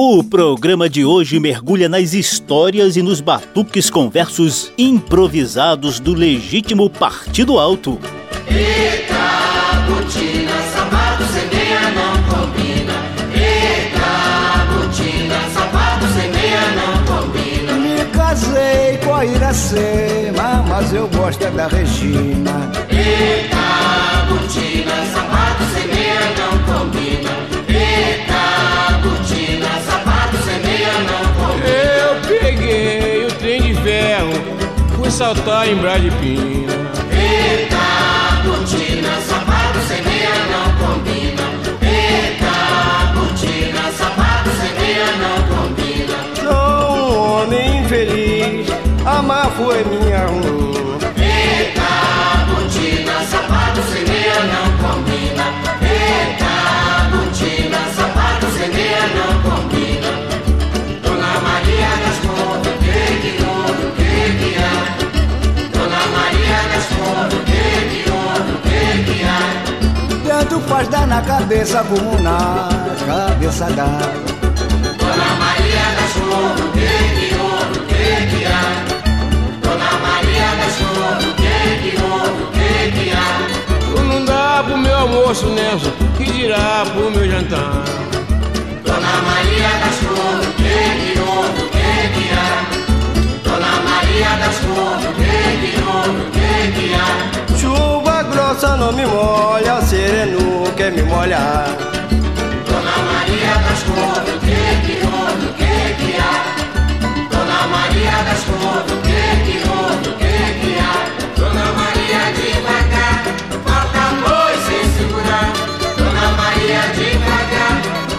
O programa de hoje mergulha nas histórias e nos batuques com versos improvisados do legítimo Partido Alto. Eita, botina, sapato semeia não combina. Eita, botina, sapato semeia não combina. Me casei com a Iracema, mas eu gosto é da Regina. Eita, botina, sapato semeia não combina. Saltar em Bradipina. Eita, botina, sapato semeia não combina. Eita, botina, sapato semeia não combina. Sou um homem infeliz, amar foi minha ruim. Eita, botina, sapato semeia não combina. Eita, botina, sapato semeia não combina. Tanto faz dar na cabeça como na cabeça dá. Dona Maria das Contas, o que que houve, o que que há? Dona Maria das Contas, o que que houve, o que que há? Não dá pro meu almoço, Nelson, que dirá pro meu jantar. Dona Maria das Flores, o que que houve, o que que há? Dona Maria das Flores, o que que houve, o que que há? Chuva grossa não me molha, o sereno quer me molhar. Dona Maria das Flores, o que que houve, o que que há? Dona Maria das Flores, o que que houve, o que que há? Dona Maria devagar, mata boi sem segurar. Dona Maria devagar,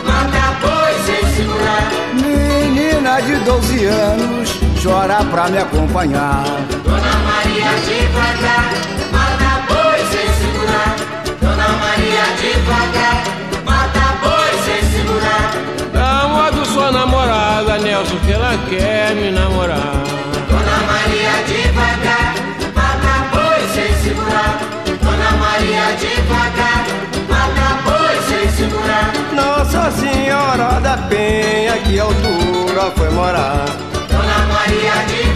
mata boi sem segurar. Menina de 12 anos, chora pra me acompanhar. Dona Maria devagar, devagar, mata boi sem segurar. Dá modo sua namorada, Nelson, que ela quer me namorar. Dona Maria devagar, mata boi sem segurar. Dona Maria devagar, mata boi sem segurar. Nossa Senhora da Penha, que altura foi morar. Dona Maria devagar,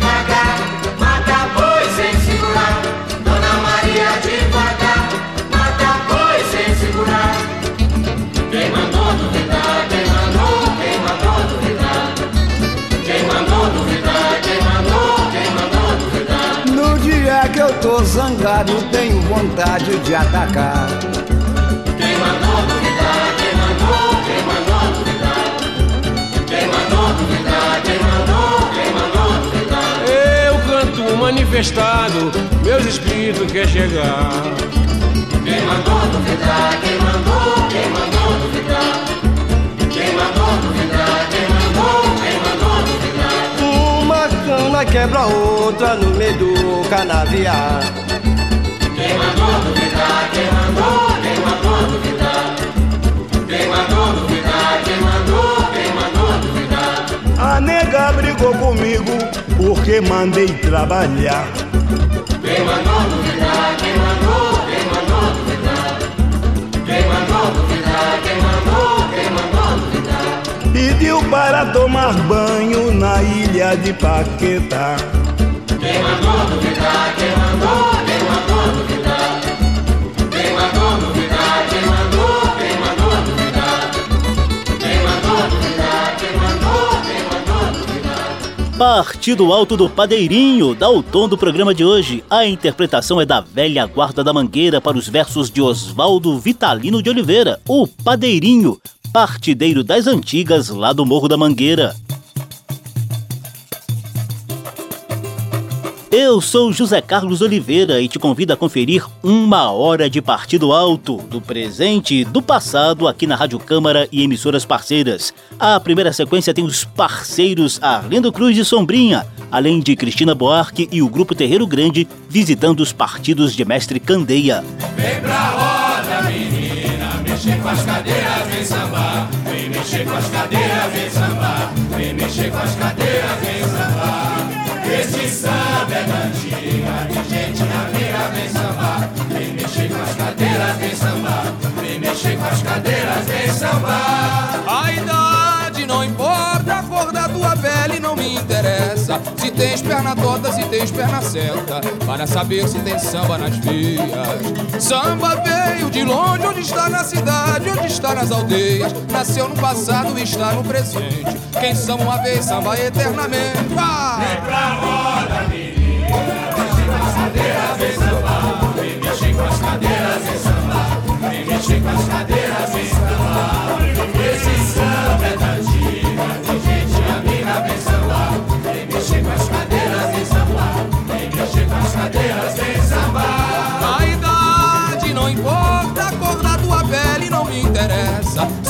tô zangado, tenho vontade de atacar. Quem mandou duvidar? Quem mandou? Quem mandou duvidar? Quem mandou duvidar? Quem mandou? Quem mandou duvidar? Eu canto manifestado, meus espíritos quer chegar. Quem mandou duvidar? Quem mandou? Quem mandou duvidar? Quem mandou duvidar? Quem mandou? Quem mandou duvidar? Uma cana quebra outra no meio do canavial. Quem mandou duvidar? Quem mandou? Quem mandou duvidar? Quem mandou duvidar? Quem mandou? Quem mandou duvidar? A nega brigou comigo porque mandei trabalhar. Quem mandou duvidar? Quem mandou? Quem mandou duvidar? Quem mandou duvidar? Quem mandou? Quem mandou duvidar? Pediu para tomar banho na ilha de Paquetá. Partido Alto do Padeirinho dá o tom do programa de hoje. A interpretação é da velha guarda da Mangueira para os versos de Oswaldo Vitalino de Oliveira, o Padeirinho, partideiro das antigas lá do Morro da Mangueira. Eu sou José Carlos Oliveira e te convido a conferir uma hora de partido alto do presente e do passado aqui na Rádio Câmara e emissoras parceiras. A primeira sequência tem os parceiros Arlindo Cruz e Sombrinha, além de Cristina Buarque e o Grupo Terreiro Grande visitando os partidos de Mestre Candeia. Vem pra roda, menina, mexer com as cadeiras, vem sambar. Vem mexer com as cadeiras, vem sambar. Vem mexer com as cadeiras, vem sambar. Este samba é da antiga, de gente amiga, vem sambar. Vem mexer com as cadeiras, vem sambar. Vem mexer com as cadeiras, vem sambar. A idade não importa, Se tens perna torta, se tens perna certa, para saber se tem samba nas vias. Samba veio de longe, onde está na cidade, onde está nas aldeias. Nasceu no passado e está no presente. Quem samba uma vez, samba eternamente. Ah! Vem pra roda,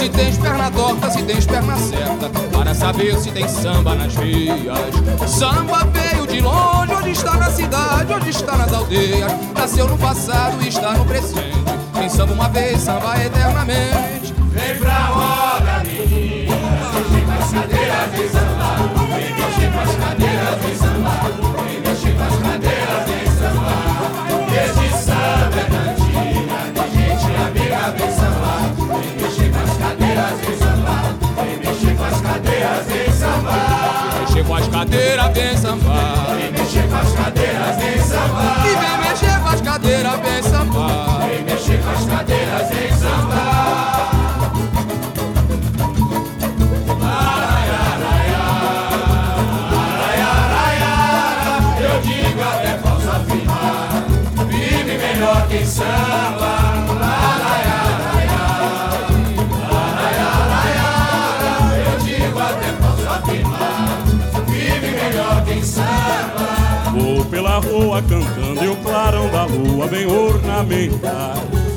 Se tens perna torta, se tens perna certa, para saber se tem samba nas vias. Samba veio de longe, onde está na cidade, onde está nas aldeias. Nasceu no passado e está no presente. Quem samba uma vez, samba eternamente. Vem pra roda, menina, mexer com as cadeiras, vem sambar. Vem as cadeiras, vem sambar. Cadeiras, vem sambar. Vem mexer com as cadeiras, vem sambar. Mexer com as cadeiras, vem sambar. Vem mexer com as cadeiras, vem sambar. E vem mexer com as cadeiras, vem sambar. Vem mexer com as cadeiras, vem sambar. Eu digo até posso afirmar Vive melhor quem samba pela rua cantando e o clarão da lua bem ornamentar.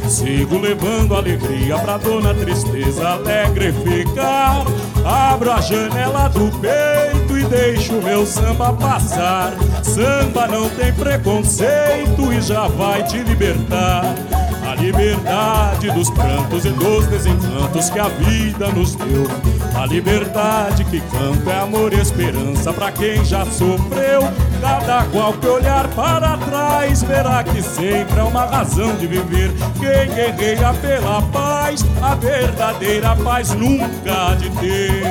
Sigo levando alegria pra dona tristeza alegre ficar. Abro a janela do peito e deixo meu samba passar. Samba não tem preconceito e já vai te libertar. Liberdade dos prantos e dos desencantos que a vida nos deu. A liberdade que canta é amor e esperança pra quem já sofreu. Cada qual que olhar para trás verá que sempre é uma razão de viver. Quem guerreia pela paz, a verdadeira paz nunca há de ter.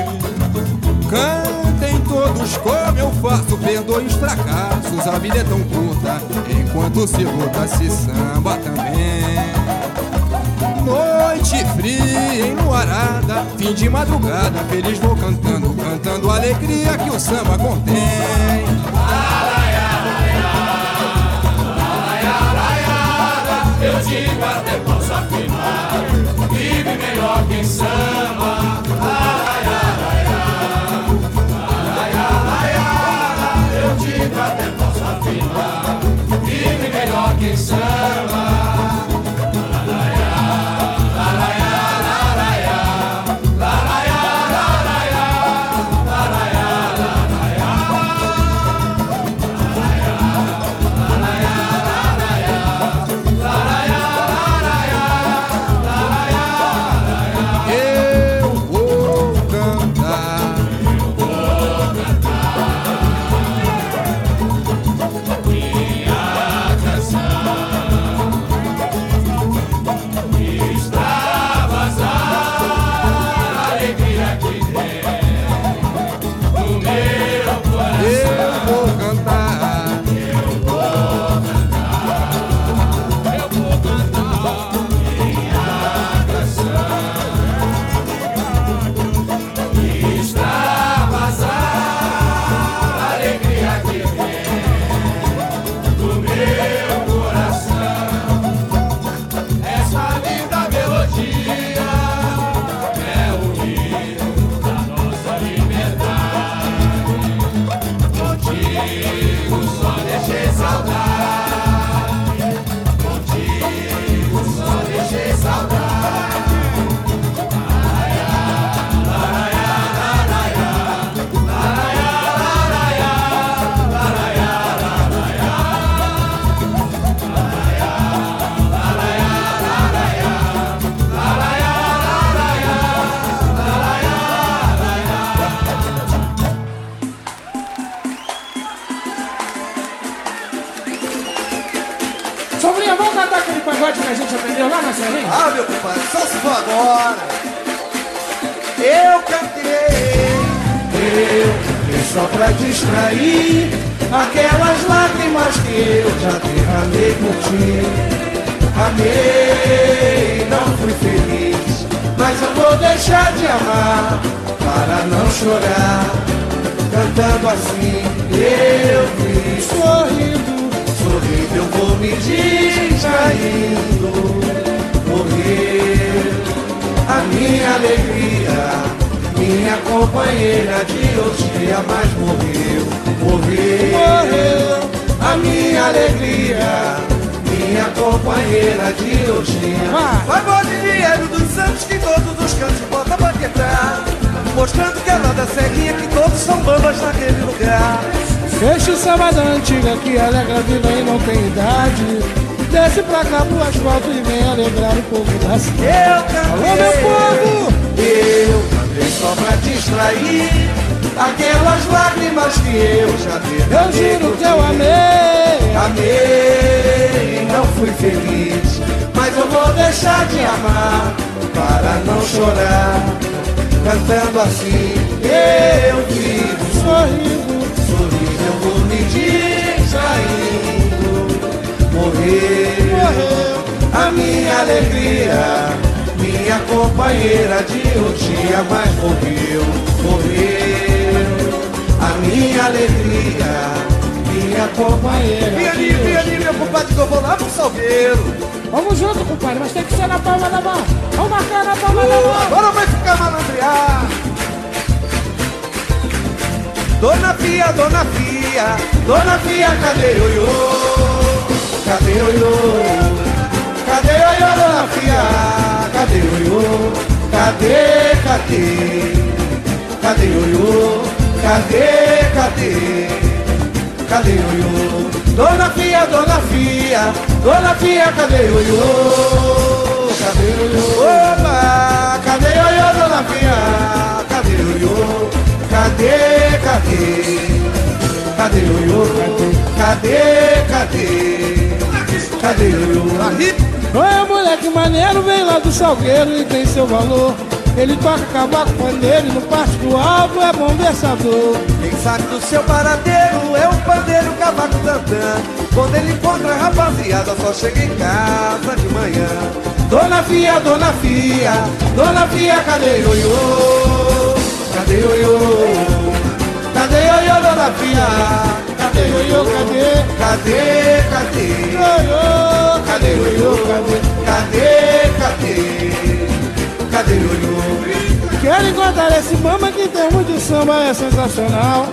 Cantem todos como eu faço, perdoe os fracassos, a vida é tão curta, enquanto se luta se samba também. Noite fria, enluarada, fim de madrugada, feliz vou cantando, cantando a alegria que o samba contém. Eu digo até posso afirmar Vive melhor quem samba Eu digo até posso afirmar minha companheira de dias, mas morreu, morreu, morreu a minha alegria, minha companheira de outros dias. Pagou dinheiro dos santos que todos os cantos botam pra quebrar, mostrando que ela da ceguinha que todos são bambas naquele lugar. Deixa o samba da antiga que alegra a vida e não tem idade. Desce pra cá pro asfalto e vem alegrar o povo da cidade. Eu cantei, Alô, meu povo! eu cantei só pra distrair aquelas lágrimas que eu já Eu derramei juro por que eu amei. Amei, não fui feliz, mas eu vou deixar de amar para não chorar. Cantando assim, eu vivo Sorrindo, sorrindo, eu vou me distraindo. Morreu, morreu. a minha alegria, minha companheira de um dia, mas morreu, morreu. A minha alegria, minha companheira. Pianinho, pianinho, meu compadre, que eu vou lá pro salgueiro. Vamos junto, compadre, mas tem que ser na palma da mão. Vamos marcar na palma da mão. Agora vai ficar malandrear. Dona Fia, Dona Fia, Dona Fia, cadê Ioiô? Cadê Ioiô? Cadê Ioiô, Dona Fia? Cadê Ioiô? Cadê, cadê? Cadê Ioiô? Cadê, cadê? Cadê Ioiô? Dona Fia, Dona Fia, Dona Fia, cadê Ioiô? Cadê Ioiô? Opa, cadê Ioiô, Dona Fia? Cadê Ioiô? Cadê, cadê? Cadê Ioiô? Cadê, cadê? Cadê Ioiô? Olha, moleque maneiro, vem lá do Salgueiro e tem seu valor. Ele toca cavaco pandeiro e no parte do alto é bom versador. Quem sabe do seu paradeiro é um pandeiro cavaco tantã. Quando ele encontra a rapaziada, só chega em casa de manhã. Dona Fia, Dona Fia, Dona Fia, cadê Ioiô? Cadê Ioiô? Cadê Ioiô, Dona Fia? Cadê Ioiô? Cadê? Cadê? Cadê? Ioiô, Cadê Ioiô? Cadê? Cadê? Cadê? Cadê Ioiô? Quero encontrar esse mama que em termos de samba é sensacional.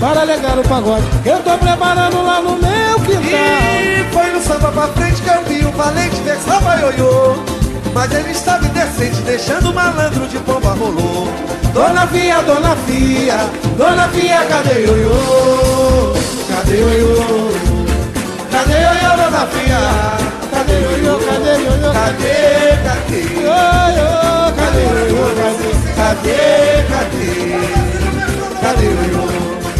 Para alegar o pagode, eu tô preparando lá no meu quintal. E foi no samba pra frente que eu vi o valente versava ioiô Mas ele estava indecente, deixando o malandro de pomba rolou Dona Fia, Dona Fia, Dona Fia, cadê ioiô? Cadê ioiô? Cadê ioiô, Dona Fia? Cadê ioiô? Cadê ioiô? Cadê, cadê? Ioiô, Cadê ioiô? Cadê, cadê? Cadê ioiô?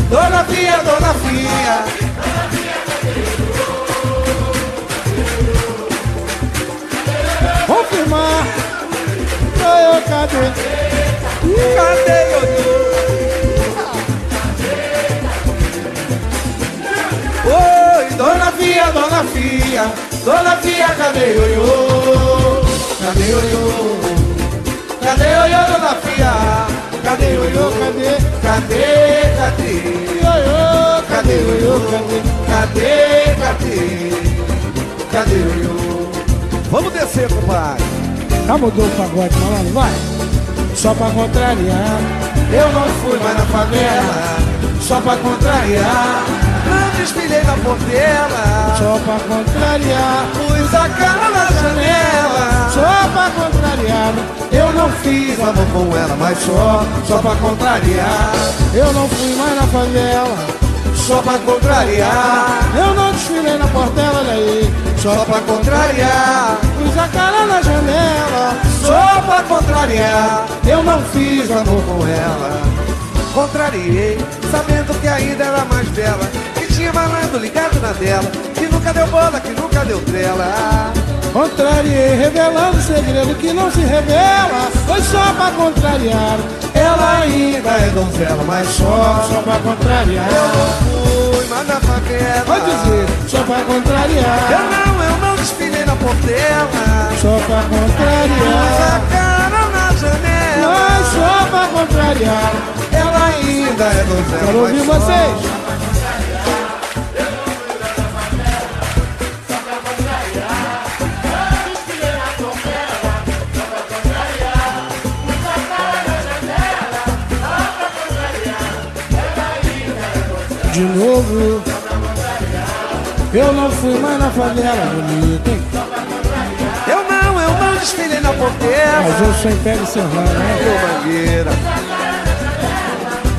Dona Fia, Dona Fia Confirmar. Ioiô, cadê? Cadê ioiô? Fia, Dona Fia, Dona Fia, cadê ioiô? Cadê ioiô? Cadê ioiô, Dona Fia? Cadê ioiô? Cadê? Cadê? Cadê? Ioiô, Cadê ioiô? Cadê? Cadê? Cadê ioiô? Vamos descer, compadre. Já mudou o pagode, malandro, vai. Só pra contrariar. Eu não fui mais na favela, só pra contrariar. Desfilei na portela, Só pra contrariar. pus a cara na janela. Só pra contrariar. Eu não fiz amor com ela, mas só, só pra contrariar. Eu não fui mais na favela. Só pra contrariar, Eu não desfilei na portela, olha aí. só pra contrariar. Pus a cara na janela. Só pra contrariar, eu não fiz amor com ela. Contrariei, sabendo que ainda era mais bela. Malandro ligado na dela. Que nunca deu bola, que nunca deu trela. Contrariei, revelando segredo que não se revela. Foi só pra contrariar. Ela ainda é donzela, mas só, só pra contrariar. Eu não fui, mas na favela. Pode dizer, só pra contrariar. Eu não, eu não desfilei na portela. Só pra contrariar. Sacaram na janela. Mas só pra contrariar. Ela ainda é donzela. Quero ouvir vocês. De novo. Eu não fui mais na favela bonita? Eu não, eu não desfilei na porteira. Mas eu sou Império Serrano, né? Meu mangueira.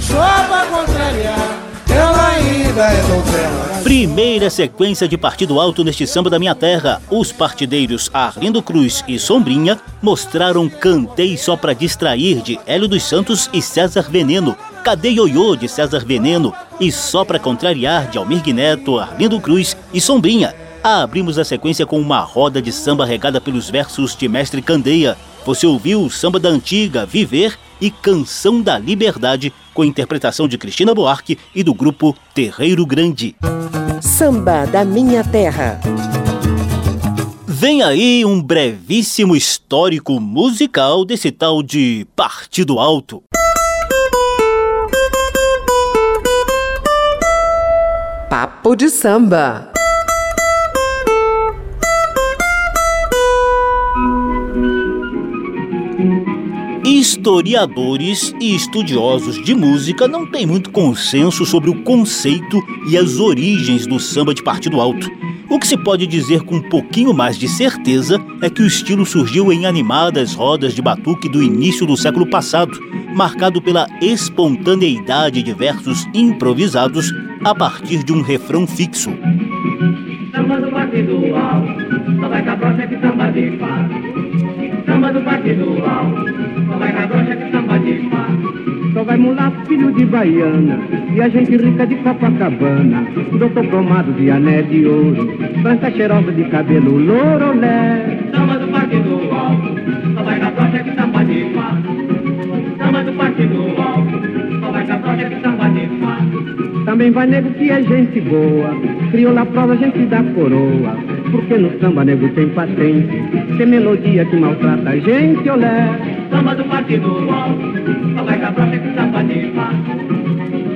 Só pra contrariar. Ela ainda é donzela. Primeira sequência de partido alto neste samba da minha terra. Os partideiros Arlindo Cruz e Sombrinha mostraram Cantei Só Pra Distrair de Hélio dos Santos e César Veneno. Cadê Ioiô de César Veneno? E Só Pra Contrariar de Almir Neto, Arlindo Cruz e Sombrinha. Abrimos a sequência com uma roda de samba regada pelos versos de Mestre Candeia. Você ouviu o samba da antiga Viver e Canção da Liberdade, com interpretação de Cristina Buarque e do grupo Terreiro Grande. Samba da Minha Terra. Vem aí um brevíssimo histórico musical desse tal de Partido Alto. Papo de samba. Historiadores e estudiosos de música não têm muito consenso sobre o conceito e as origens do samba de partido alto. O que se pode dizer com um pouquinho mais de certeza é que o estilo surgiu em animadas rodas de batuque do início do século passado, marcado pela espontaneidade de versos improvisados a partir de um refrão fixo. Samba do partido alto, só vai cabrocha que samba de. Samba do partido alto vai cabrocha que samba de. Só vai mulato, filho de baiana, e a gente rica de Copacabana. Doutor cromado de ané de ouro, branca cheirosa de cabelo lourolé. Samba do partido alto, só vai cabrocha que samba de. Samba do partido alto, só vai cabrocha que samba de. Também vai nego que é gente boa, criou na prova gente da coroa. Porque no samba nego tem patente, tem melodia que maltrata a gente, olé. Samba do partido alto, só vai cabrocha que samba de fato.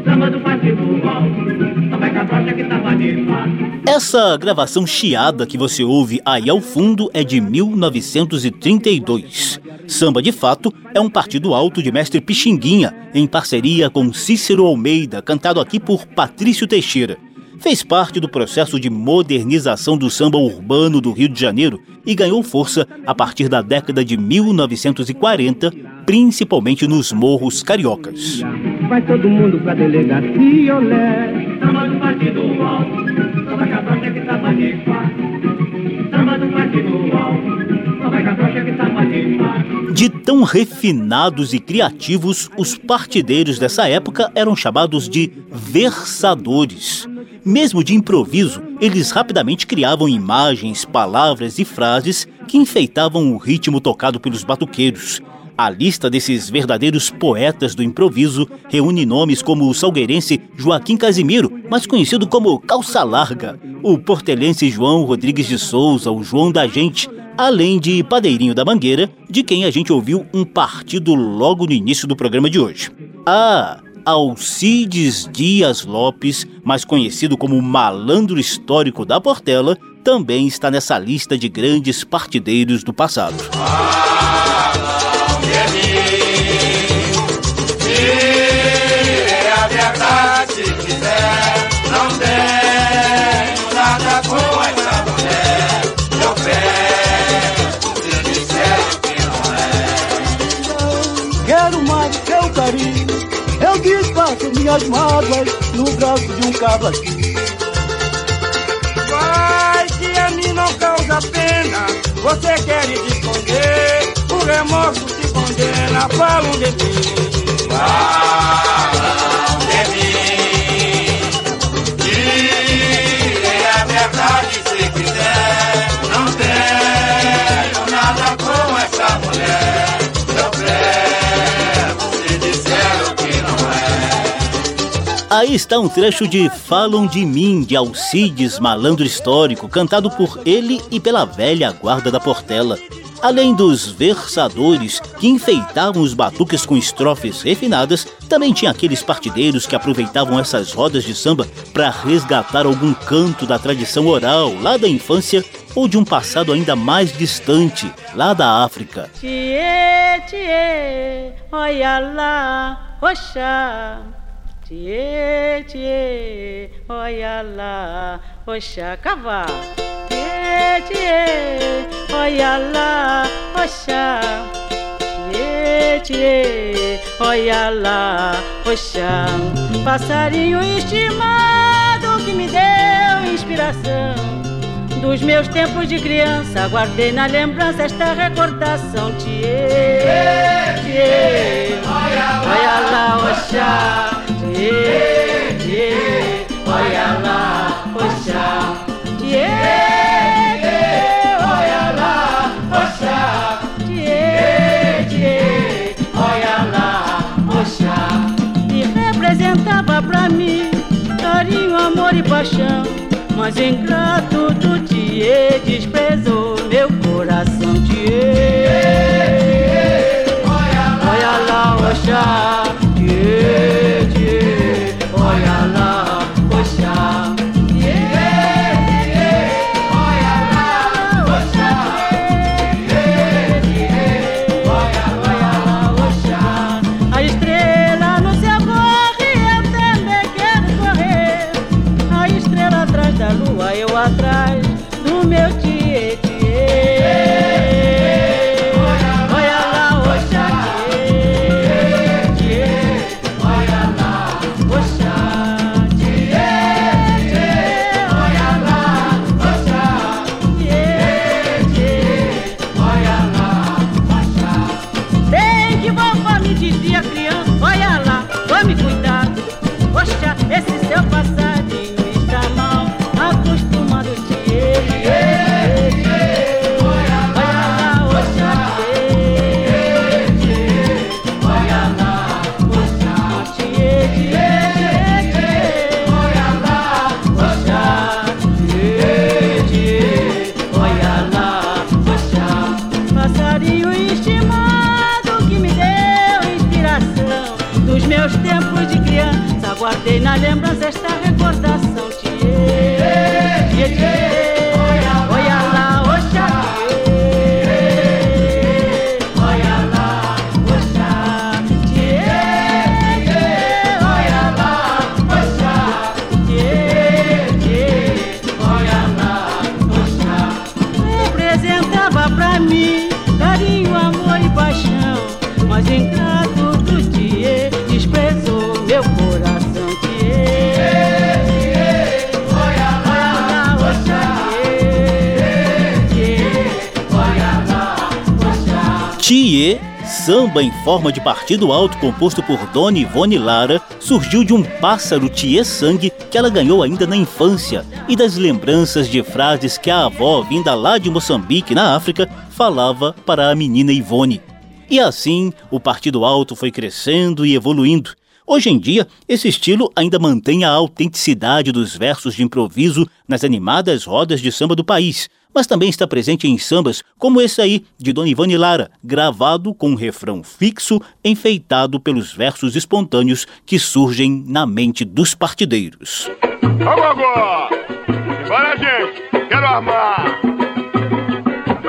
Samba do partido alto, só vai cabrocha que samba de fato. Essa gravação chiada que você ouve aí ao fundo é de 1932. Samba de Fato é um partido alto de mestre Pixinguinha, em parceria com Cícero Almeida, cantado aqui por Patrício Teixeira fez parte do processo de modernização do samba urbano do Rio de Janeiro e ganhou força a partir da década de 1940, principalmente nos morros cariocas. Vai todo mundo pra delegacia, olé. Samba do partido alto, samba cabrocha que samba de fato. Samba do partido alto, De tão refinados e criativos, os partideiros dessa época eram chamados de versadores. Mesmo de improviso, eles rapidamente criavam imagens, palavras e frases que enfeitavam o ritmo tocado pelos batuqueiros. A lista desses verdadeiros poetas do improviso reúne nomes como o salgueirense Joaquim Casimiro, mais conhecido como Calça Larga, o portelense João Rodrigues de Souza, o João da Gente, além de Padeirinho da Mangueira, de quem a gente ouviu um partido logo no início do programa de hoje. Ah, Alcides Dias Lopes, mais conhecido como Malandro Histórico da Portela, também está nessa lista de grandes partideiros do passado. Quero minhas mágoas no braço de um aqui. Vai que a mim não causa pena, você quer esconder, o remorso te condena, mim. Falam de mim, e Aí está um trecho de Falam de Mim, de Alcides, malandro histórico, cantado por ele e pela velha guarda da Portela. Além dos versadores que enfeitavam os batuques com estrofes refinadas, também tinha aqueles partideiros que aproveitavam essas rodas de samba para resgatar algum canto da tradição oral lá da infância ou de um passado ainda mais distante, lá da África. Tchê, tchê, olha lá, oxá. Tchê, tchê, olha lá, oxá, cavalo. Tchê, tchê, olha lá, oxá. Tchê, tchê, olha lá, oxá. Passarinho estimado que me deu inspiração. Dos meus tempos de criança, guardei na lembrança esta recordação. Tchê, tchê, olha lá, oxá. Tchê, tchê, olha lá, oxá. Tchê, tchê, olha lá, oxá. Tchê, tchê, olha oxá. E representava pra mim carinho, amor e paixão. Mas ingrato do Tchê Mas ingrato do desprezou meu coração. Tiê, samba em forma de partido alto composto por Dona Ivone Lara, surgiu de um pássaro Tiê Sangue que ela ganhou ainda na infância e das lembranças de frases que a avó, vinda lá de Moçambique, na África, falava para a menina Ivone. E assim, o partido alto foi crescendo e evoluindo. Hoje em dia, esse estilo ainda mantém a autenticidade dos versos de improviso nas animadas rodas de samba do país, mas também está presente em sambas como esse aí, de Dona Ivane Lara, gravado com um refrão fixo, enfeitado pelos versos espontâneos que surgem na mente dos partideiros. Ô, Gogó! Bora, gente! Quero armar!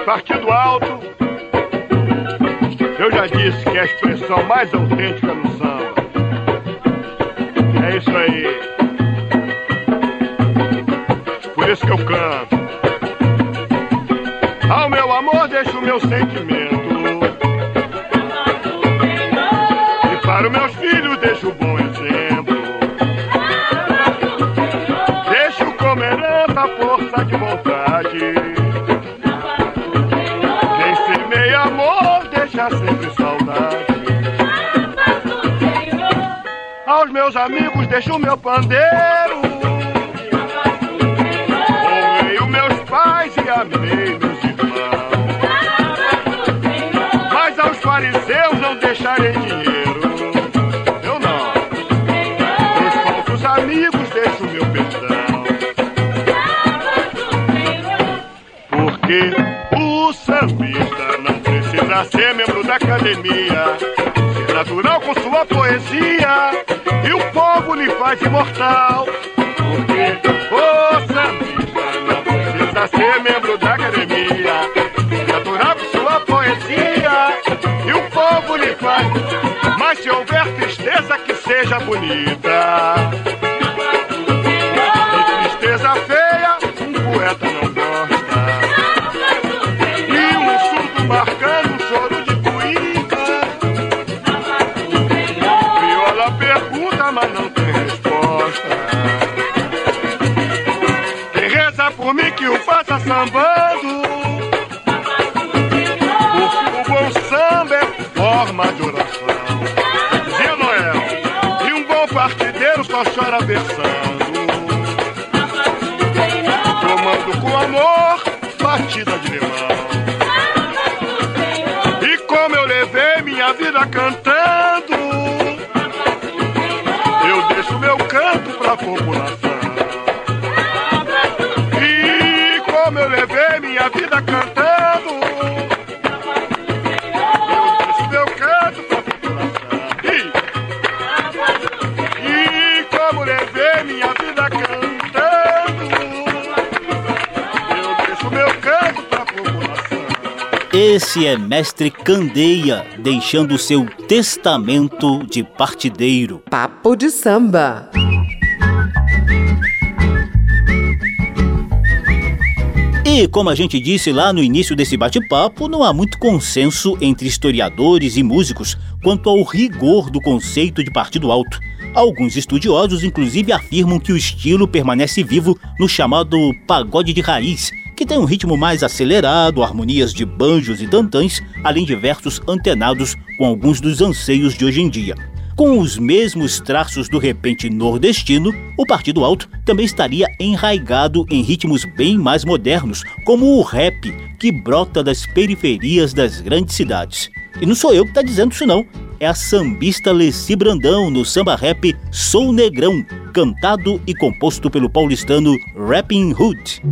Partido alto. Eu já disse que é a expressão mais autêntica no samba. É isso aí. Por isso que eu canto. Ao meu amor deixo o meu sentimento. E para os meus filhos deixo o bom exemplo. Deixo como herança a força de meus amigos, deixo o meu pandeiro. Honrei os meus pais e amei meus irmãos. Mas aos fariseus não deixarei dinheiro. Eu não. Os poucos amigos deixo o meu perdão. Porque o sambista não precisa ser membro da academia. Ser natural com sua poesia faz imortal. Porque sambista não precisa ser membro da academia. Natural sua poesia e o povo lhe faz. Mas se houver tristeza, que seja bonita. Versando. Tomando com amor, batida de limão. E como eu levei minha vida cantando, eu deixo meu canto pra população. Esse é Mestre Candeia, deixando seu testamento de partideiro. Papo de samba. E como a gente disse lá no início desse bate-papo, não há muito consenso entre historiadores e músicos quanto ao rigor do conceito de partido alto. Alguns estudiosos, inclusive, afirmam que o estilo permanece vivo no chamado pagode de raiz, que tem um ritmo mais acelerado, harmonias de banjos e tantãs, além de versos antenados com alguns dos anseios de hoje em dia. Com os mesmos traços do repente nordestino, o Partido Alto também estaria enraigado em ritmos bem mais modernos, como o rap, que brota das periferias das grandes cidades. E não sou eu que está dizendo isso não, é a sambista Leci Brandão no samba rap Sou Negrão, cantado e composto pelo paulistano Rapping Hood.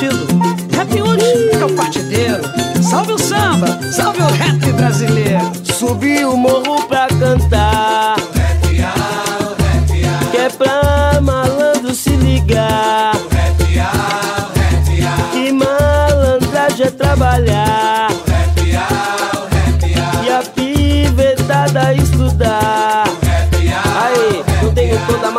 Rap hoje é o partideiro. Salve o samba, salve o rap brasileiro. Subi o morro pra cantar.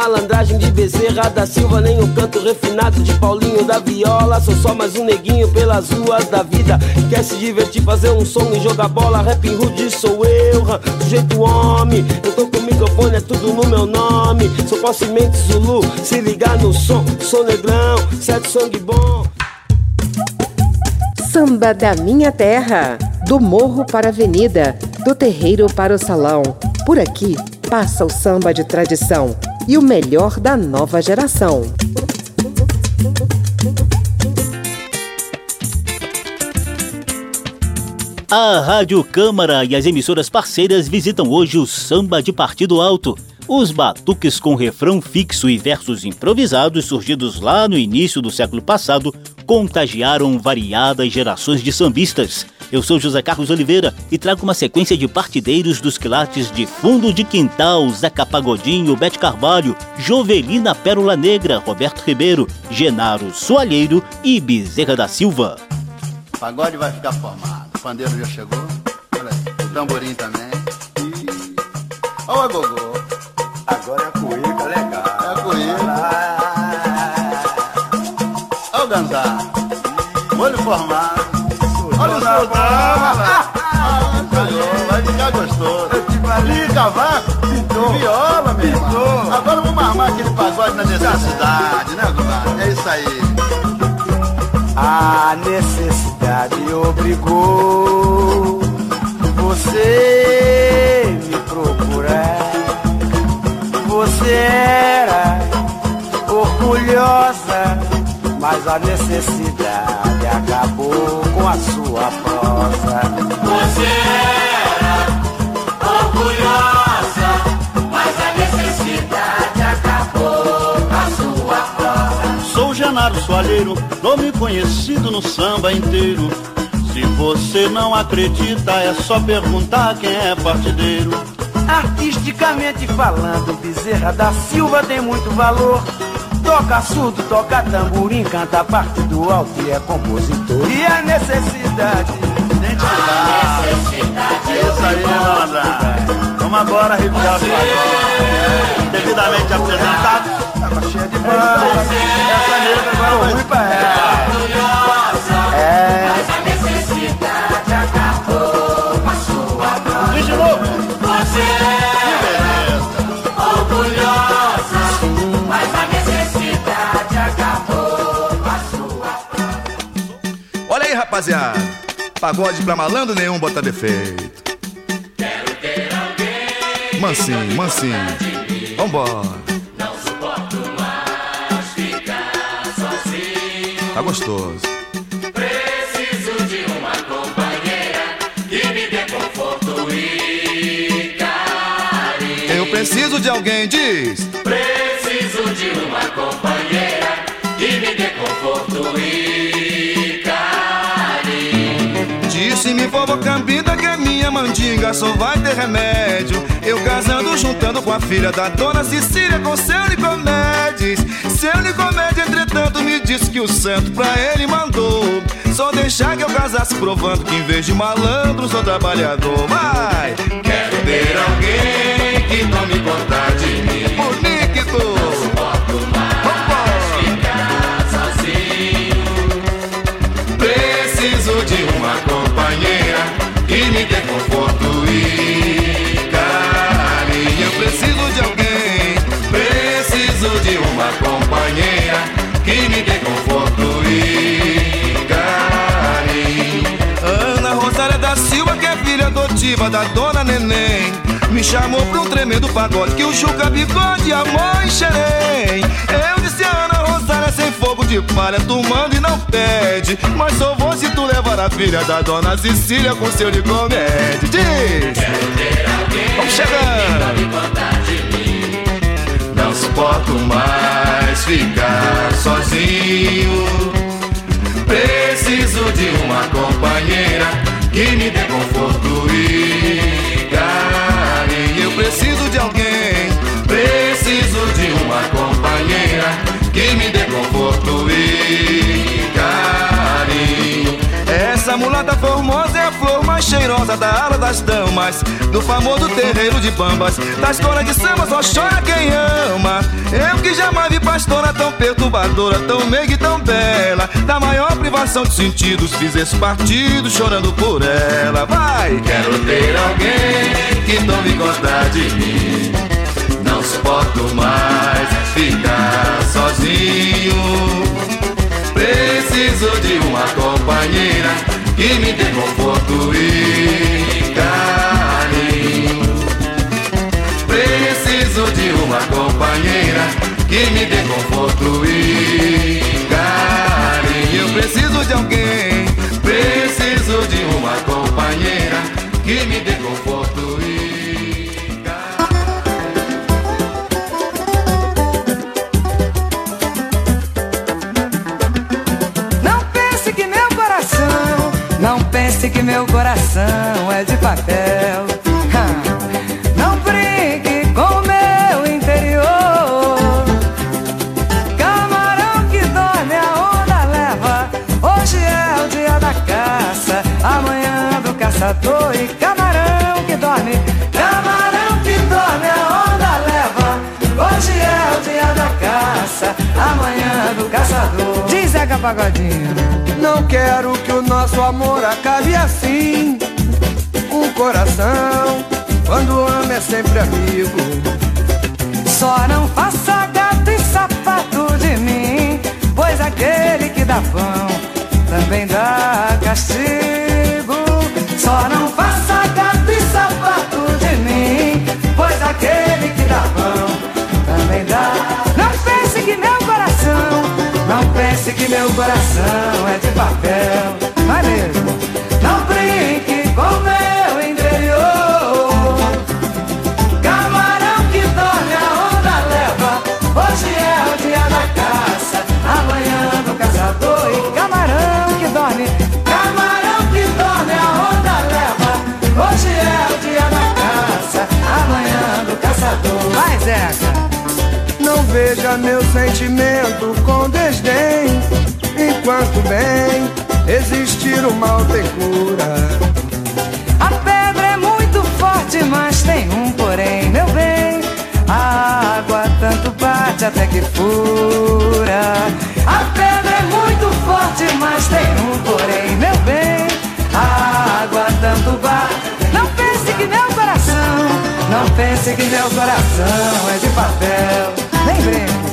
Malandragem de Bezerra da Silva, nem o canto refinado de Paulinho da Viola. Sou só mais um neguinho pelas ruas da vida. Que quer se divertir, fazer um som e jogar bola. Rap rude sou eu, sujeito homem. Eu tô com o microfone, é tudo no meu nome. Sou possimente Zulu, se ligar no som. Sou negrão, certo sangue bom. Samba da minha terra, do morro para a avenida, do terreiro para o salão. Por aqui passa o samba de tradição e o melhor da nova geração. A Rádio Câmara e as emissoras parceiras visitam hoje o Samba de Partido Alto. Os batuques com refrão fixo e versos improvisados surgidos lá no início do século passado contagiaram variadas gerações de sambistas. Eu sou José Carlos Oliveira e trago uma sequência de partideiros dos quilates de Fundo de Quintal, Zeca Pagodinho, Bete Carvalho, Jovelina Pérola Negra, Roberto Ribeiro, Genaro Soalheiro e Bezerra da Silva. O pagode vai ficar formado. O pandeiro já chegou. O tamborim também. E... Olha o agogô. Agora é a cuíca legal. É a cuíca. Olha o ganzá. Olho formado. Cavaco? Pintou. Viola, meu irmão. Agora vamos armar aquele pagode na necessidade, né, compadre? É isso aí. A necessidade obrigou você me procurar. Você era orgulhosa, mas a necessidade acabou com a sua prosa. Você era Leonardo Soalheiro, nome conhecido no samba inteiro. Se você não acredita, é só perguntar quem é partideiro. Artisticamente falando, Bezerra da Silva tem muito valor. Toca surdo, toca tamborim, canta a parte do alto e é compositor. E a necessidade. Ah, é isso aí, malandra. Vamos agora revirar pagodes. Devidamente apresentado. Tava cheia de banda. Essa negra agora vai ruim pra ela. É. Mas a necessidade acabou com a sua dor. Diz de novo. Você é orgulhosa, mas a necessidade acabou com a sua Olha aí, rapaziada. Pagode pra malandro nenhum bota defeito. Quero ter alguém Mansinho, mansinho. Vambora. Tá gostoso. Preciso de uma companheira que me dê conforto e carinho. Eu preciso de alguém, diz. Preciso de uma companheira que me dê conforto e carinho. Disse-me vovó Cambida que a minha mandinga só vai ter remédio. Eu casando, juntando com a filha da dona Cecília com seu Nicomedes. Seu Nicomedes, entretanto, me disse que o santo pra ele mandou. Só deixar que eu casasse, provando que em vez de malandro sou trabalhador. Vai! Quero ter alguém que tome conta de mim. Bonito! Não suporto mais ficar sozinho. Preciso de uma companheira que me dê Da Silva, que é filha adotiva da dona Neném. Me chamou pra um tremendo pagode que o Juca Bigode e a mãe Xerém. Eu disse a Ana Rosária sem fogo de palha, tu manda e não pede. Mas só vou se tu levar a filha da dona Cecília com seu Nicomede. Diz! Quero ter alguém Vamos chegando! Não suporto mais ficar sozinho. Preciso de uma companheira que me dê conforto e carinho. Eu preciso de alguém, preciso de uma companheira que me dê conforto e carinho. Essa mulata formosa é a flor mais cheirosa da ala das damas Do famoso terreiro de bambas Da escola de samba só chora quem ama Eu que jamais vi pastora tão perturbadora Tão meiga e tão bela Da maior privação de sentidos Fiz esse partido chorando por ela Vai! Quero ter alguém que tome conta de mim. Não suporto mais ficar sozinho Preciso de uma companheira que me dê conforto e carinho. Preciso de uma companheira que me dê conforto e carinho. Eu preciso de alguém, que meu coração é de papel. Não brinque com o meu interior. Camarão que dorme, a onda leva. Hoje é o dia da caça, amanhã do caçador. E camarão que dorme, camarão que dorme, a onda leva. Hoje é o dia da caça, amanhã do caçador. Diz Zeca Pagodinho. Não quero nosso amor acabe assim. Um coração, quando ama, é sempre amigo. Só não faça gato e sapato de mim, pois aquele que dá pão também dá castigo. Só não faça gato e sapato de mim, pois aquele que dá pão também dá. Não pense que meu coração, não pense que meu coração é de papel, vai mesmo. Não brinque com meu interior. Camarão que dorme, a onda leva. Hoje é o dia da caça, amanhã do caçador. Camarão que dorme, camarão que dorme, a onda leva. Hoje é o dia da caça, amanhã do caçador. Vai, Zeca. Não veja meu sentimento com desdém, enquanto bem Existir o mal tem cura. A pedra é muito forte, mas tem um porém, meu bem. A água tanto bate até que fura. A pedra é muito forte, mas tem um porém, meu bem. A água tanto bate. Não pense que meu coração, não pense que meu coração é de papel. Lembremos.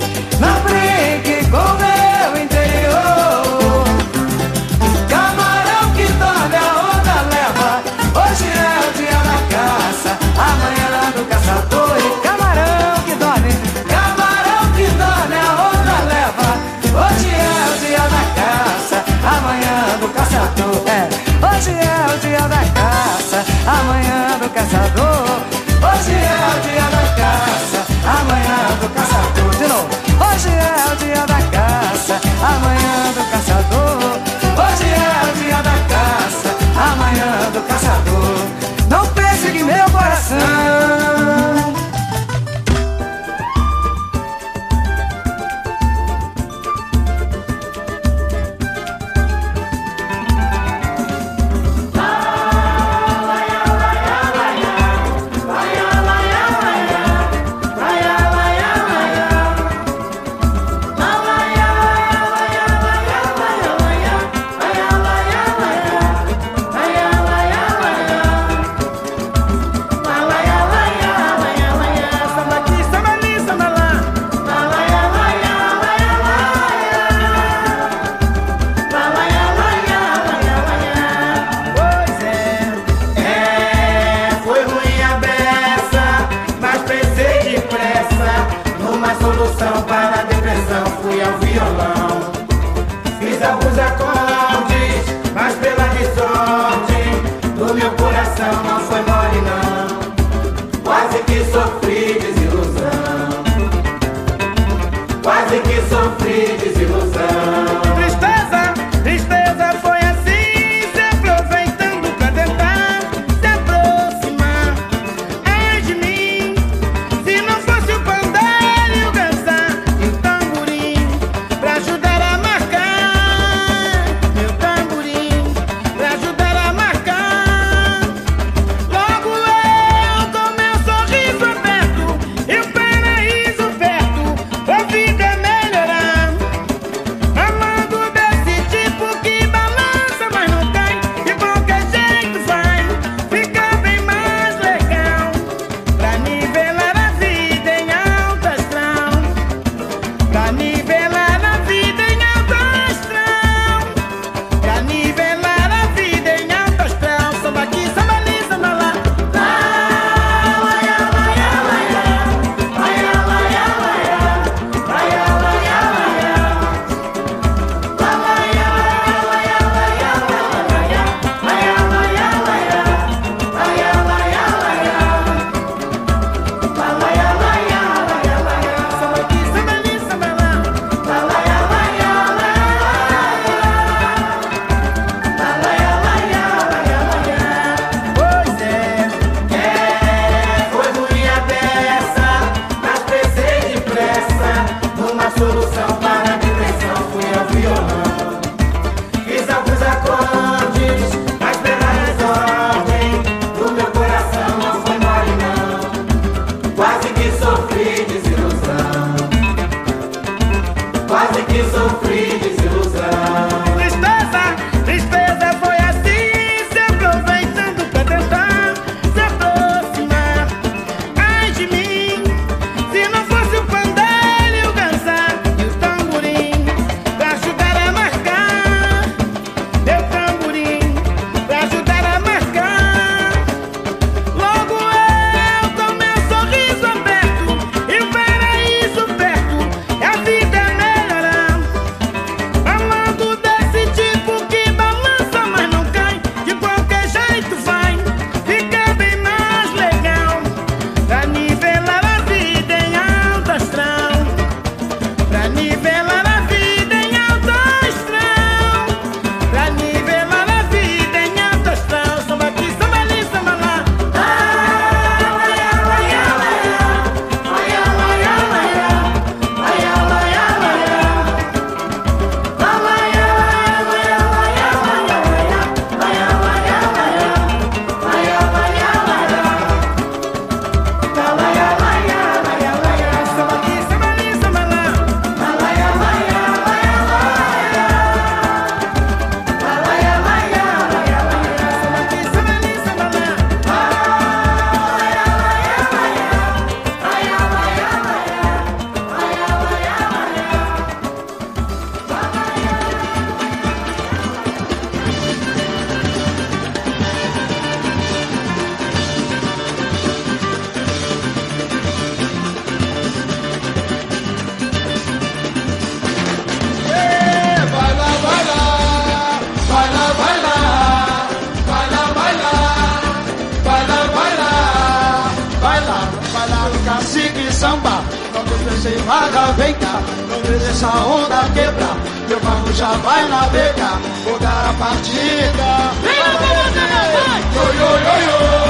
Samba, não deixe sem vaga, vem cá, não deixe essa onda quebrar. Meu barco já vai navegar, vou dar a partida. Vem lá, yo, yo, yo.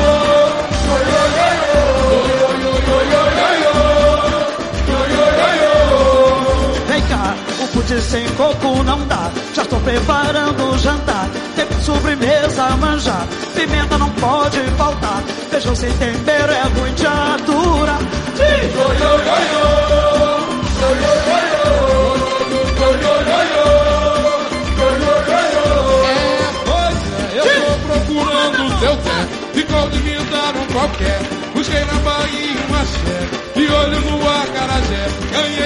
Vem cá, o pudim sem coco não dá. Já estou preparando o jantar. Tem sobremesa, manjar. Pimenta não pode faltar. Feijão sem tempero é ruim de aturar. É, tô procurando seu pé. Ficou de me dar um qualquer. Busquei na Bahia uma axé. De olho no acarajé. Ganhei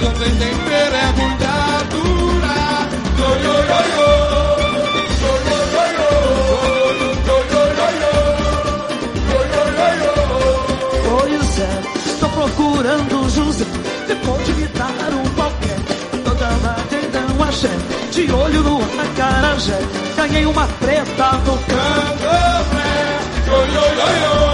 feijão sem tempero é muita dura. Yo, yo, yo, yo. Estou procurando o José. Você pode me dar um qualquer. Toda batida um axé. De olho no acarajé. Ganhei uma preta no candomblé. Yo, yo, yo. Yo,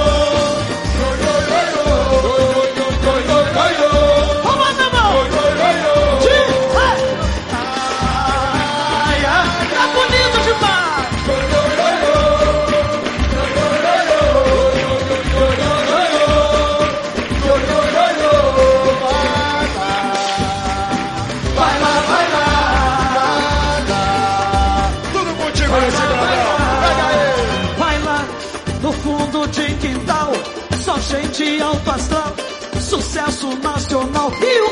nacional. E o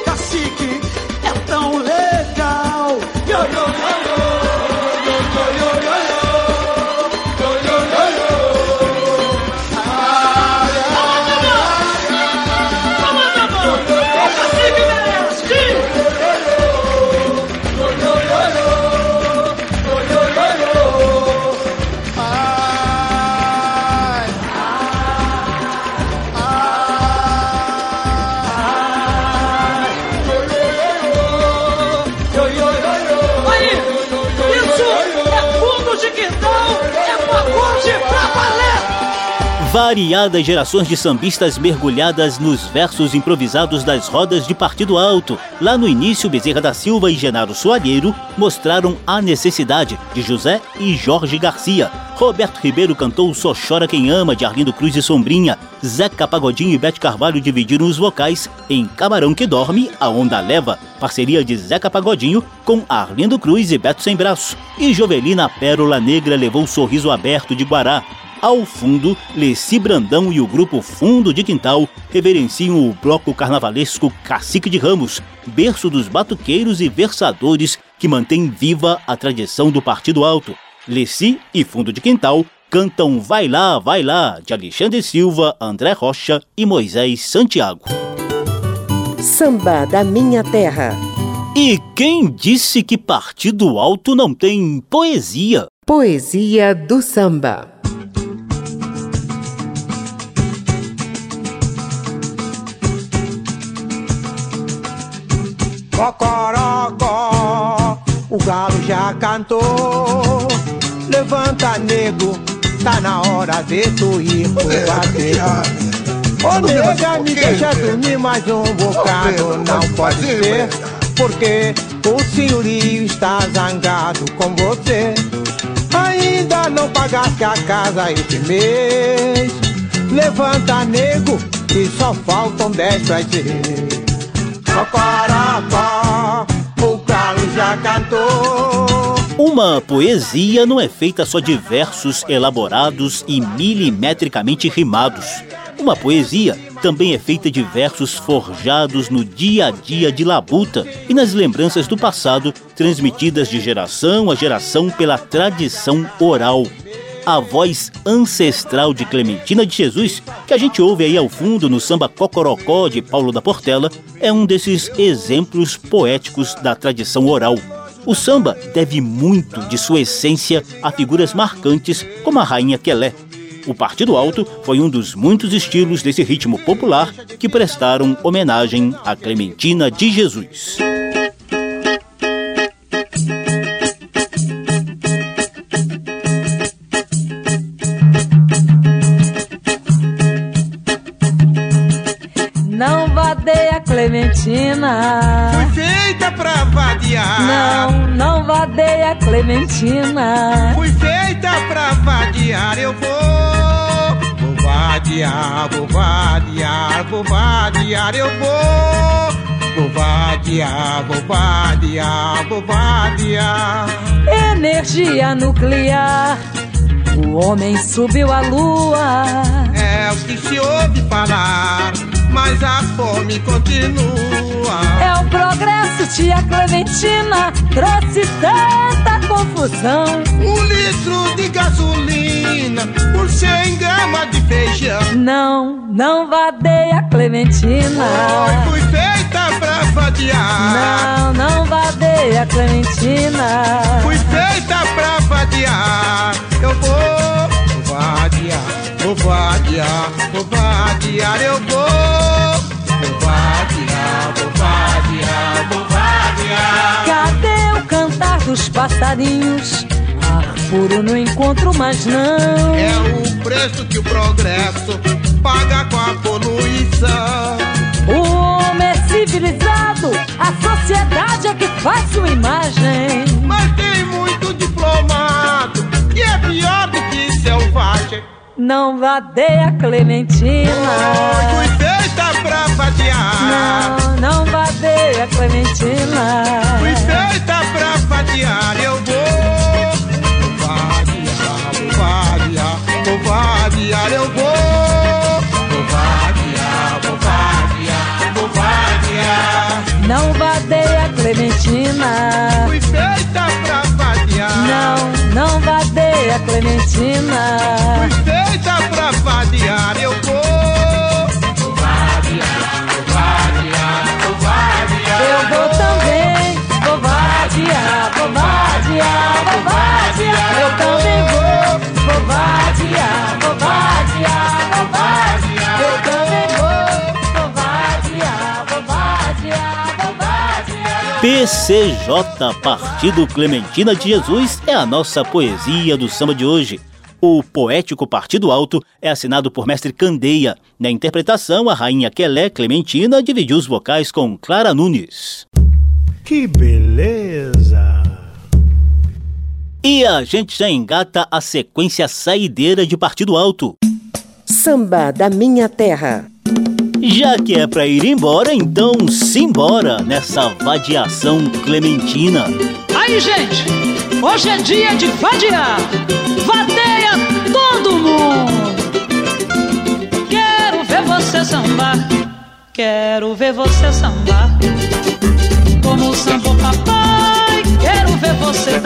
Variadas gerações de sambistas mergulhadas nos versos improvisados das rodas de partido alto. Lá no início, Bezerra da Silva e Genaro Soalheiro mostraram a necessidade de José e Jorge Garcia. Roberto Ribeiro cantou Só Chora Quem Ama, de Arlindo Cruz e Sombrinha. Zeca Pagodinho e Bete Carvalho dividiram os vocais em Camarão que Dorme, A Onda Leva, parceria de Zeca Pagodinho com Arlindo Cruz e Beto Sem Braço. E Jovelina Pérola Negra levou o sorriso aberto de Guará. Ao fundo, Leci Brandão e o grupo Fundo de Quintal reverenciam o bloco carnavalesco Cacique de Ramos, berço dos batuqueiros e versadores que mantém viva a tradição do Partido Alto. Leci e Fundo de Quintal cantam Vai Lá, Vai Lá, de Alexandre Silva, André Rocha e Moisés Santiago. Samba da Minha Terra. E quem disse que Partido Alto não tem poesia? Poesia do samba. Cocorocó, o galo já cantou. Levanta, nego, tá na hora de tu ir pro bater. Ô nega, me deixa dormir mais um bocado, não pode ser. Porque o senhorio está zangado com você. Ainda não pagaste a casa esse mês. Levanta, nego, que só faltam dez pra dizer. Cocorocó, o Carlos já cantou. Uma poesia não é feita só de versos elaborados e milimetricamente rimados. Uma poesia também é feita de versos forjados no dia a dia de labuta e nas lembranças do passado, transmitidas de geração a geração pela tradição oral. A voz ancestral de Clementina de Jesus, que a gente ouve aí ao fundo no samba Cocorocó de Paulo da Portela, é um desses exemplos poéticos da tradição oral. O samba deve muito de sua essência a figuras marcantes como a Rainha Quelé. O Partido Alto foi um dos muitos estilos desse ritmo popular que prestaram homenagem a Clementina de Jesus. Clementina. Fui feita pra vadiar. Não, não vadeia Clementina. Fui feita pra vadiar, eu vou. Vou vadiar, vou vadiar, vou vadiar, eu vou. Vou vadiar, vou vadiar, vou vadiar. Energia nuclear. O homem subiu à lua. É o que se ouve falar, mas a fome continua. É o progresso, tia Clementina, trouxe tanta confusão. Um litro de gasolina por 100 gramas de feijão. Não, não vadeia Clementina. Oi, fui feita pra vadiar. Não, não vadeia Clementina. Fui feita pra vadiar. Eu vou, vadiar, vou vadiar, vou vadiar, eu. Vou dos passarinhos? Ar puro não encontro mais não. É o preço que o progresso paga com a poluição. O homem é civilizado, a sociedade é que faz sua imagem. Mas tem muito diplomado e é pior do que selvagem. Não vadeia Clementina. Oi, feita pra vadiar. Não, não vadeia Clementina. Fui feita pra vadiar, eu vou. Vou vadiar, vou vadiar, vou vadiar, eu vou. Vou vadiar, vou vadiar, vou vadiar. Não vadeia Clementina. Fui feita pra vadiar. Não, não vadeia Clementina. Fui feita pra vadiar, eu. Vou PCJ Partido Clementina de Jesus é a nossa poesia do samba de hoje. O poético Partido Alto é assinado por Mestre Candeia. Na interpretação, a rainha Quelé Clementina dividiu os vocais com Clara Nunes. Que beleza! E a gente já engata a sequência saideira de Partido Alto. Samba da minha terra. Já que é pra ir embora, então simbora nessa vadiação clementina. Aí, gente, hoje é dia de vadiar. Vadeia todo mundo. Quero ver você sambar. Quero ver você sambar. Como samba papai. Quero ver você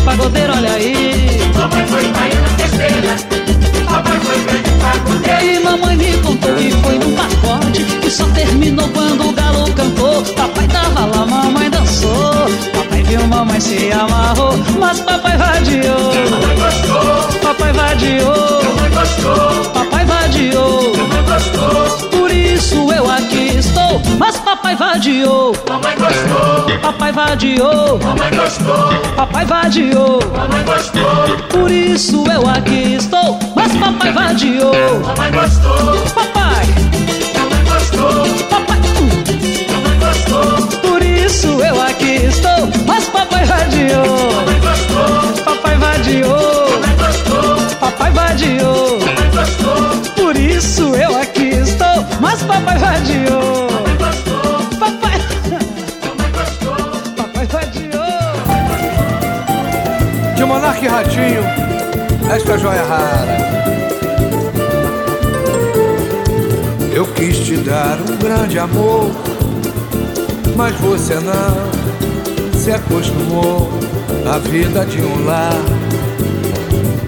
pagodeiro, olha aí. Papai foi baiana terceira, papai foi grande pagodeiro. E mamãe me contou e foi num pacote que só terminou quando o galo cantou. Papai tava lá, mamãe dançou. Papai viu, mamãe se amarrou, mas papai vadiou. Papai papai vadiou. Papai papai vadiou. Por isso eu aqui estou, mas papai vadiou. Mamãe gostou. Papai vadiou. Mamãe gostou. Papai vadiou. Mamãe gostou. Por isso eu aqui estou, mas papai vadiou. Mamãe gostou. Papai. Mamãe gostou. Papai. Mamãe gostou. Por isso eu aqui estou, mas papai vadiou. Mamãe gostou. Papai vadiou. Mamãe gostou. Papai vadiou. Mamãe gostou. Por isso eu aqui estou, mas papai vadiou. De Monarca e Ratinho, esta joia rara. Eu quis te dar um grande amor, mas você não se acostumou à vida de um lar.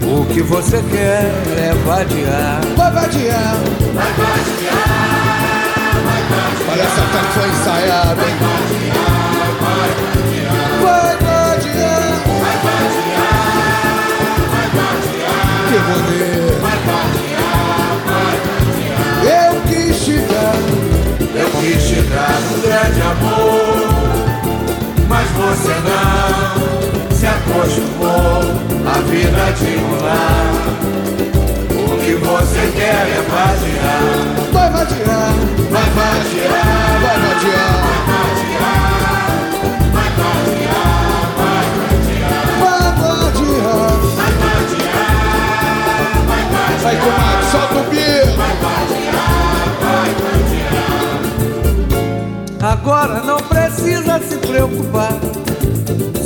O que você quer é vadiar. Vai vadiar. Vai vadiar. Vai vadiar. Parece até que foi ensaiado, hein? Vai vadiar. Vai vadiar. Eu quis te dar, Eu quis te dar um grande amor, mas você não se acostumou à vida de um lar. O que você quer é vadiar, vai vadiar. vai vadiar, Vai vadiar. Vai, comadre, solta o bico. Agora não precisa se preocupar.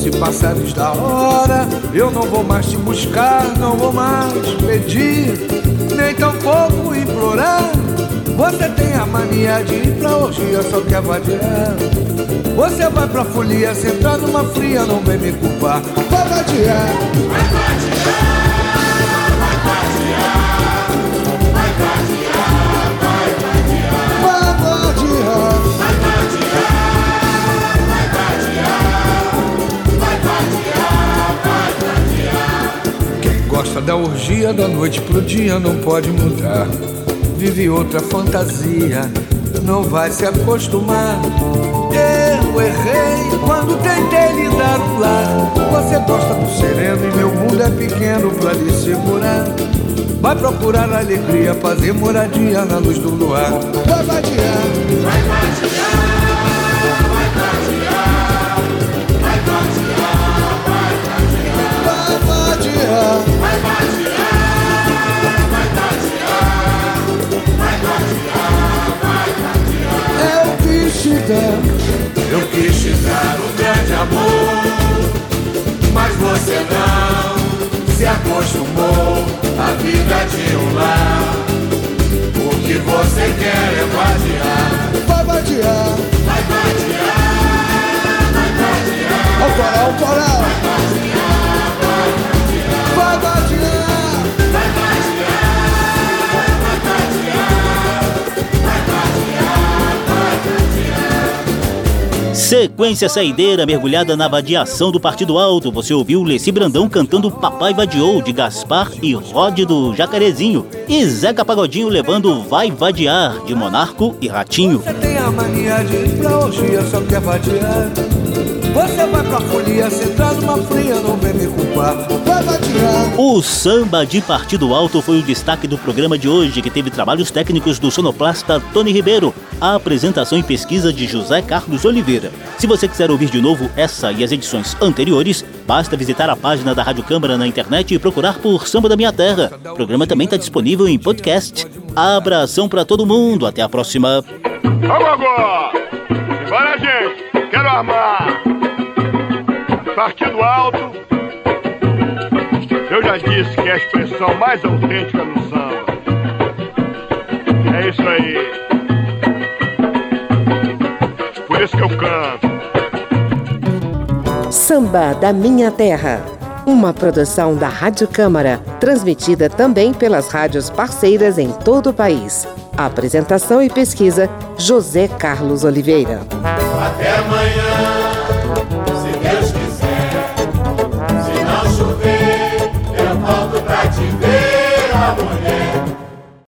Se passares da hora, eu não vou mais te buscar, não vou mais pedir, nem tampouco implorar. Você tem a mania de ir pra orgia, só quer vadiar. Você vai pra folia, sentar numa fria, não vem me culpar. Vai vadiar. Vai vadiar. Da orgia da noite pro dia não pode mudar. Vive outra fantasia, não vai se acostumar. Eu errei quando tentei lhe dar um lar. Você gosta do sereno e meu mundo é pequeno pra lhe segurar. Vai procurar alegria, fazer moradia na luz do luar. Vai vadiar, Vai vadiar. Vai vadiar. Vai vadiar. Vai vadiar. vai vadiar. Vai vadiar. Vai vadiar. Vai vadiar. Eu quis te dar, eu quis te dar um grande amor, mas você não Sequência saideira mergulhada na vadiação do Partido Alto. Você ouviu Leci Brandão cantando Papai Vadiou, de Gaspar e Rod do Jacarezinho. E Zeca Pagodinho levando Vai Vadiar, de Monarco e Ratinho. Você tem a mania de ir pra só quer vadiar. Você vai pra folia, sentar numa fria, não vem me. O samba de Partido Alto foi o destaque do programa de hoje, que teve trabalhos técnicos do sonoplasta Tony Ribeiro, a apresentação e pesquisa de José Carlos Oliveira. Se você quiser ouvir de novo essa e as edições anteriores, basta visitar a página da Rádio Câmara na internet e procurar por Samba da Minha Terra. O programa também está disponível em podcast. Abração para todo mundo, até a próxima. Vamos agora! Bora, gente! Quero armar! Partido alto. Eu já disse que é a expressão mais autêntica no samba. É isso aí. Por isso que eu canto. Samba da Minha Terra. Uma produção da Rádio Câmara, transmitida também pelas rádios parceiras em todo o país. Apresentação e pesquisa: José Carlos Oliveira. até amanhã.